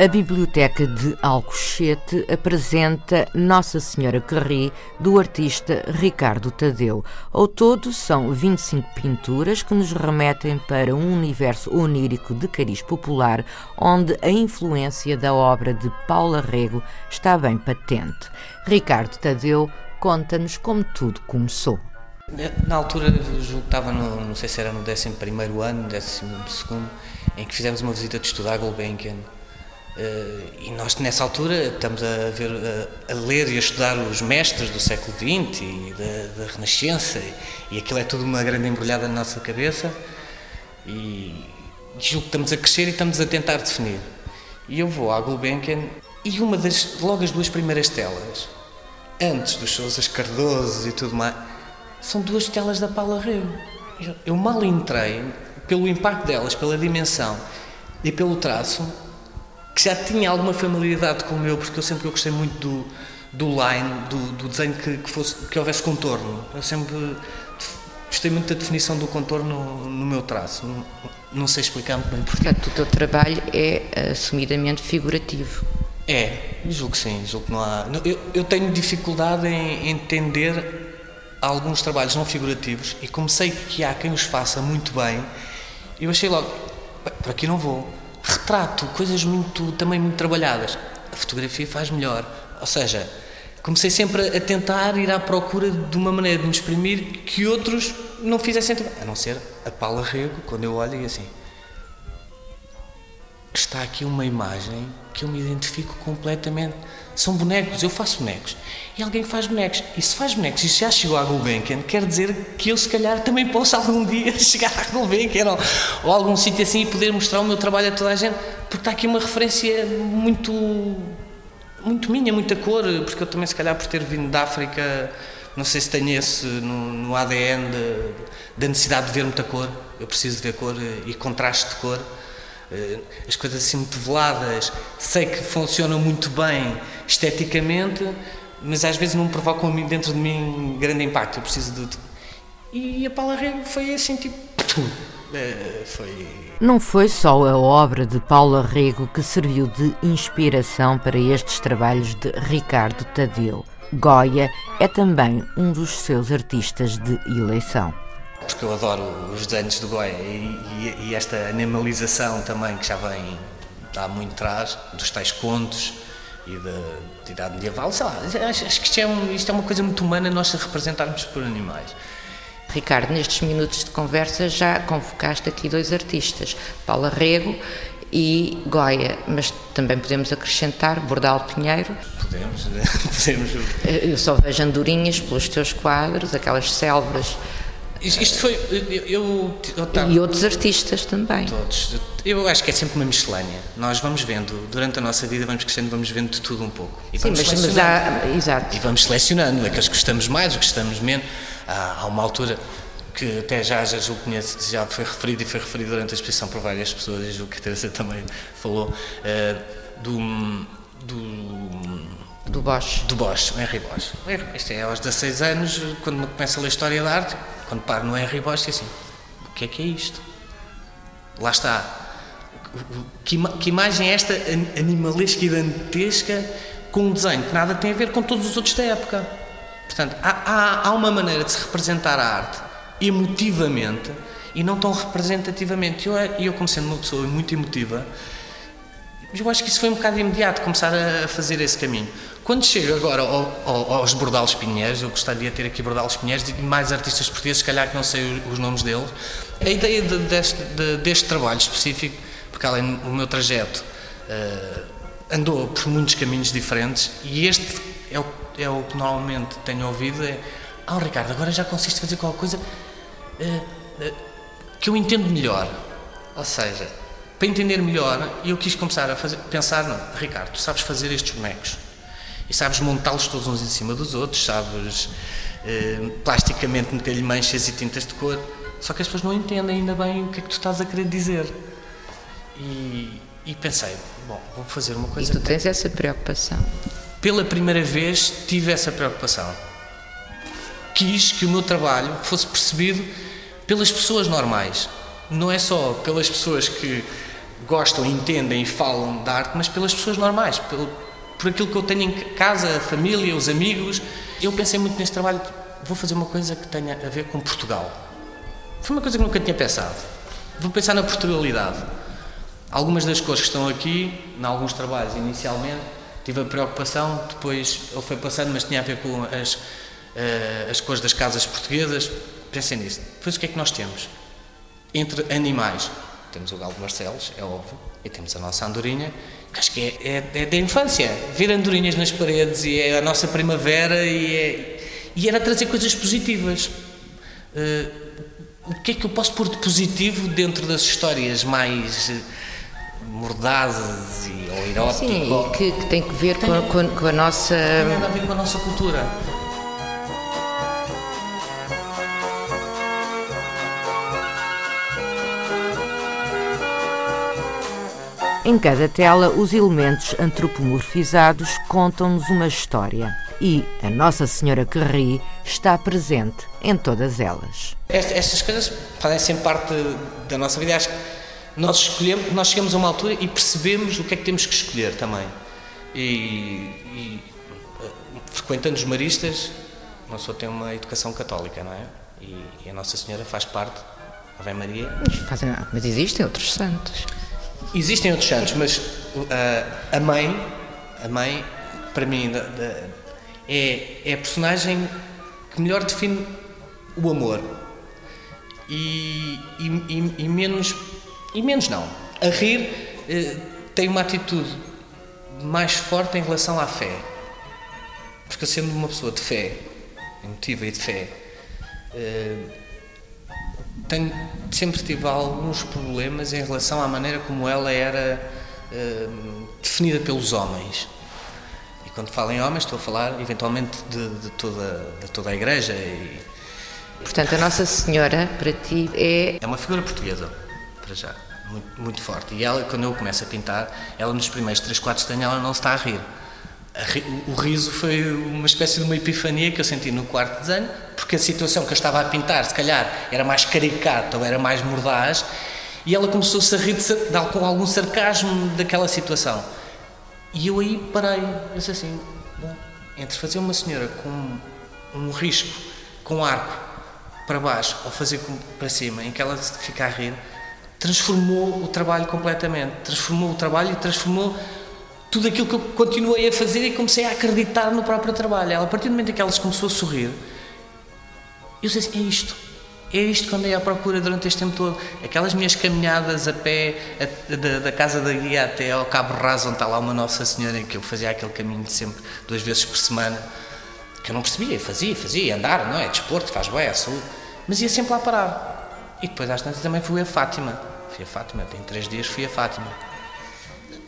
A Biblioteca de Alcochete apresenta Nossa Senhora Carri, do artista Ricardo Tadeu. Ao todo, são 25 pinturas que nos remetem para um universo onírico de cariz popular, onde a influência da obra de Paula Rego está bem patente. Ricardo Tadeu conta-nos como tudo começou. Na altura, julgo que estava, no, não sei se era no 11 ano, 12, em que fizemos uma visita de estudo à Gulbenkian e nós, nessa altura, estamos a, ver, a, a, ler e a estudar os mestres do século XX e da, da, Renascença, e, e aquilo é tudo uma grande embrulhada na nossa cabeça. E julgo que estamos a crescer e estamos a tentar definir. E eu vou à Gulbenkian e uma das, logo as duas primeiras telas, antes dos Sousas Cardoso e tudo mais, são duas telas da Paula Rego. Eu, eu mal entrei, pelo impacto delas, pela dimensão e pelo traço, que já tinha alguma familiaridade com o meu, porque eu sempre eu gostei muito do, do line, do, do desenho que, que, fosse, que houvesse contorno. Eu sempre gostei muito da definição do contorno no, no meu traço. Não, não, sei explicar muito bem porquê. Portanto, o teu trabalho é assumidamente figurativo. É, julgo que sim, julgo que não há. Eu, eu tenho dificuldade em entender alguns trabalhos não figurativos e como sei que há quem os faça muito bem, eu achei logo, por aqui não vou retrato, coisas muito, também muito trabalhadas. A fotografia faz melhor. Ou seja, comecei sempre a tentar ir à procura de uma maneira de me exprimir que outros não fizessem. A não ser a Paula Rego, quando eu olho e assim. Está aqui uma imagem que eu me identifico completamente são bonecos, eu faço bonecos. E alguém faz bonecos. E se faz bonecos e já chegou à Gulbenkian, quer dizer que eu, se calhar, também posso algum dia chegar à Gulbenkian ou, ou a algum sítio assim e poder mostrar o meu trabalho a toda a gente, porque está aqui uma referência muito, muito minha, muita cor, porque eu também, se calhar, por ter vindo da África, não sei se tenho esse no, no ADN da necessidade de ver muita cor. Eu preciso de ver cor e contraste de cor. Eh, as coisas assim muito veladas, sei que funcionam muito bem esteticamente, mas às vezes não provocam dentro de mim grande impacto. Eu preciso de. E a Paula Rego foi assim, tipo. Eh, foi. Não foi só a obra de Paula Rego que serviu de inspiração para estes trabalhos de Ricardo Tadeu. Goya é também um dos seus artistas de eleição porque eu adoro os desenhos do Goya e, e, e, esta animalização também que já vem há muito atrás, dos tais contos e da, da idade medieval, sei lá, acho, acho que isto é, um, isto é uma coisa muito humana nós representarmos por animais. Ricardo, nestes minutos de conversa já convocaste aqui dois artistas, Paula Rego e Goya, mas também podemos acrescentar Bordal Pinheiro. Podemos, podemos. Eu só vejo andorinhas pelos teus quadros, aquelas selvas isto foi. Eu, eu, e outros artistas também. Todos. Eu acho que é sempre uma miscelânea. Nós vamos vendo, durante a nossa vida, vamos crescendo, vamos vendo de tudo um pouco. E Sim, mas, mas há. Exato. E vamos selecionando aqueles que gostamos mais, os que gostamos menos. Há, há uma altura que até já, já julgo conhece, já foi referido e foi referido durante a exposição por várias pessoas, e julgo que a Teresa também falou, uh, do. Do Bosch. Do Bosch, o Henry Bosch. Isto é aos 16 anos, quando começa a ler História da Arte, quando paro no Henry Bosch, é assim, o que é que é isto? Lá está. Que, que imagem é esta animalesca e dantesca com um desenho que nada tem a ver com todos os outros da época? Portanto, há, há, há uma maneira de se representar a arte emotivamente e não tão representativamente. E eu, eu, como sendo uma pessoa muito emotiva, eu acho que isso foi um bocado imediato, começar a fazer esse caminho. Quando chego agora ao, ao, aos Bordalos Pinheiros, eu gostaria de ter aqui Bordalos Pinheiros e mais artistas portugueses, se calhar que não sei os nomes deles. A ideia de, deste, de, deste, trabalho específico, porque além do meu trajeto uh, andou por muitos caminhos diferentes e este é o, é o que normalmente tenho ouvido, é ah Ricardo, agora já conseguiste fazer qualquer coisa uh, uh, que eu entendo melhor. Ou seja, para entender melhor, eu quis começar a fazer, pensar, não, Ricardo, tu sabes fazer estes bonecos e sabes montá-los todos uns em cima dos outros, sabes eh, plasticamente meter-lhe manchas e tintas de cor. Só que as pessoas não entendem ainda bem o que é que tu estás a querer dizer. E, e pensei, bom, vou fazer uma coisa. E tu tens essa preocupação? Pela primeira vez tive essa preocupação. Quis que o meu trabalho fosse percebido pelas pessoas normais. Não é só pelas pessoas que gostam, entendem e falam da arte, mas pelas pessoas normais, pelo, por aquilo que eu tenho em casa, a família, os amigos. Eu pensei muito neste trabalho, vou fazer uma coisa que tenha a ver com Portugal. Foi uma coisa que nunca tinha pensado. Vou pensar na Portugalidade. Algumas das cores que estão aqui, em alguns trabalhos inicialmente, tive a preocupação, depois ele foi passando, mas tinha a ver com as, uh, as cores das casas portuguesas. Pensei nisso. Depois o que é que nós temos? Entre animais, temos o galo de Barcelos, é óbvio, e temos a nossa andorinha, acho que é, é, é da infância. Ver andorinhas nas paredes e é a nossa primavera e, é, e era trazer coisas positivas. Uh, o que é que eu posso pôr de positivo dentro das histórias mais uh, mordazes e, ou eróticas? Sim, que, que, tem que ver com, com, com, a nossa... Tem a ver com a nossa cultura. Em cada tela, os elementos antropomorfizados contam-nos uma história e a Nossa Senhora que ri está presente em todas elas. Estas coisas fazem sempre parte da nossa vida. Acho que nós escolhemos, nós chegamos a uma altura e percebemos o que é que temos que escolher também. E, e eh, frequentando os maristas, uma pessoa tem uma educação católica, não é? E, e a Nossa Senhora faz parte, Ave Maria. Mas, fazem, mas existem outros santos. Existem outros santos, mas uh, a mãe, a mãe, para mim, é, é a personagem que melhor define o amor. E, e, e menos, e menos não. A rir uh, tem uma atitude mais forte em relação à fé. Porque sendo uma pessoa de fé, emotiva e de fé, uh, tenho, sempre tive alguns problemas em relação à maneira como ela era uh, definida pelos homens. E quando falo em homens, estou a falar eventualmente de, de, toda, de toda a Igreja. E... Portanto, a Nossa Senhora, para ti, é. É uma figura portuguesa, para já, muito, muito forte. E ela, quando eu começo a pintar, ela nos primeiros 3, 4 desenhos, ela não se está a rir o riso foi uma espécie de uma epifania que eu senti no quarto desenho, porque a situação que eu estava a pintar, se calhar, era mais caricata ou era mais mordaz, e ela começou-se a rir com algum sarcasmo daquela situação. E eu aí parei, disse assim, entre fazer uma senhora com um risco, com arco para baixo, ou fazer para cima, em que ela fica a rir, transformou o trabalho completamente, transformou o trabalho e transformou tudo aquilo que eu continuei a fazer e comecei a acreditar no próprio trabalho. Ela, a partir do momento em que ela começou a sorrir, eu disse assim, é isto. É isto que andei à procura durante este tempo todo. Aquelas minhas caminhadas a pé a, da, da, casa da guia até ao Cabo Raso, onde está lá uma Nossa Senhora, que eu fazia aquele caminho de sempre, duas vezes por semana, que eu não percebia, fazia, fazia, andar, não é? Desporto, faz bem, é saúde. Mas ia sempre lá parar. E depois às tantas também fui a Fátima. Fui a Fátima, tem três dias fui a Fátima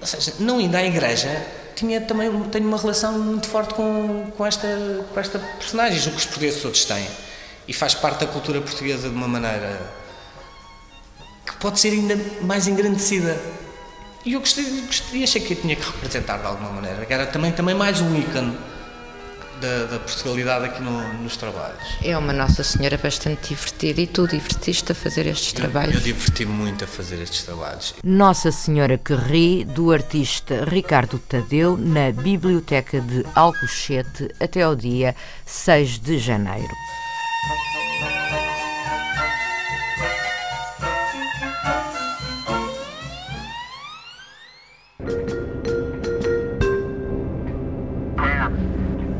ou seja, não indo à igreja, tinha também tenho uma relação muito forte com, com, esta, com esta personagem, o que os portugueses todos têm. E faz parte da cultura portuguesa de uma maneira que pode ser ainda mais engrandecida. E eu gostei, gostei achei que eu tinha que representar de alguma maneira, era também, também mais um ícone da, da Portugalidade aqui no, nos trabalhos. É uma Nossa Senhora bastante divertida e tu divertiste a fazer estes eu, trabalhos? Eu diverti-me muito a fazer estes trabalhos. Nossa Senhora que ri, do artista Ricardo Tadeu, na Biblioteca de Alcochete até ao dia 6 de janeiro.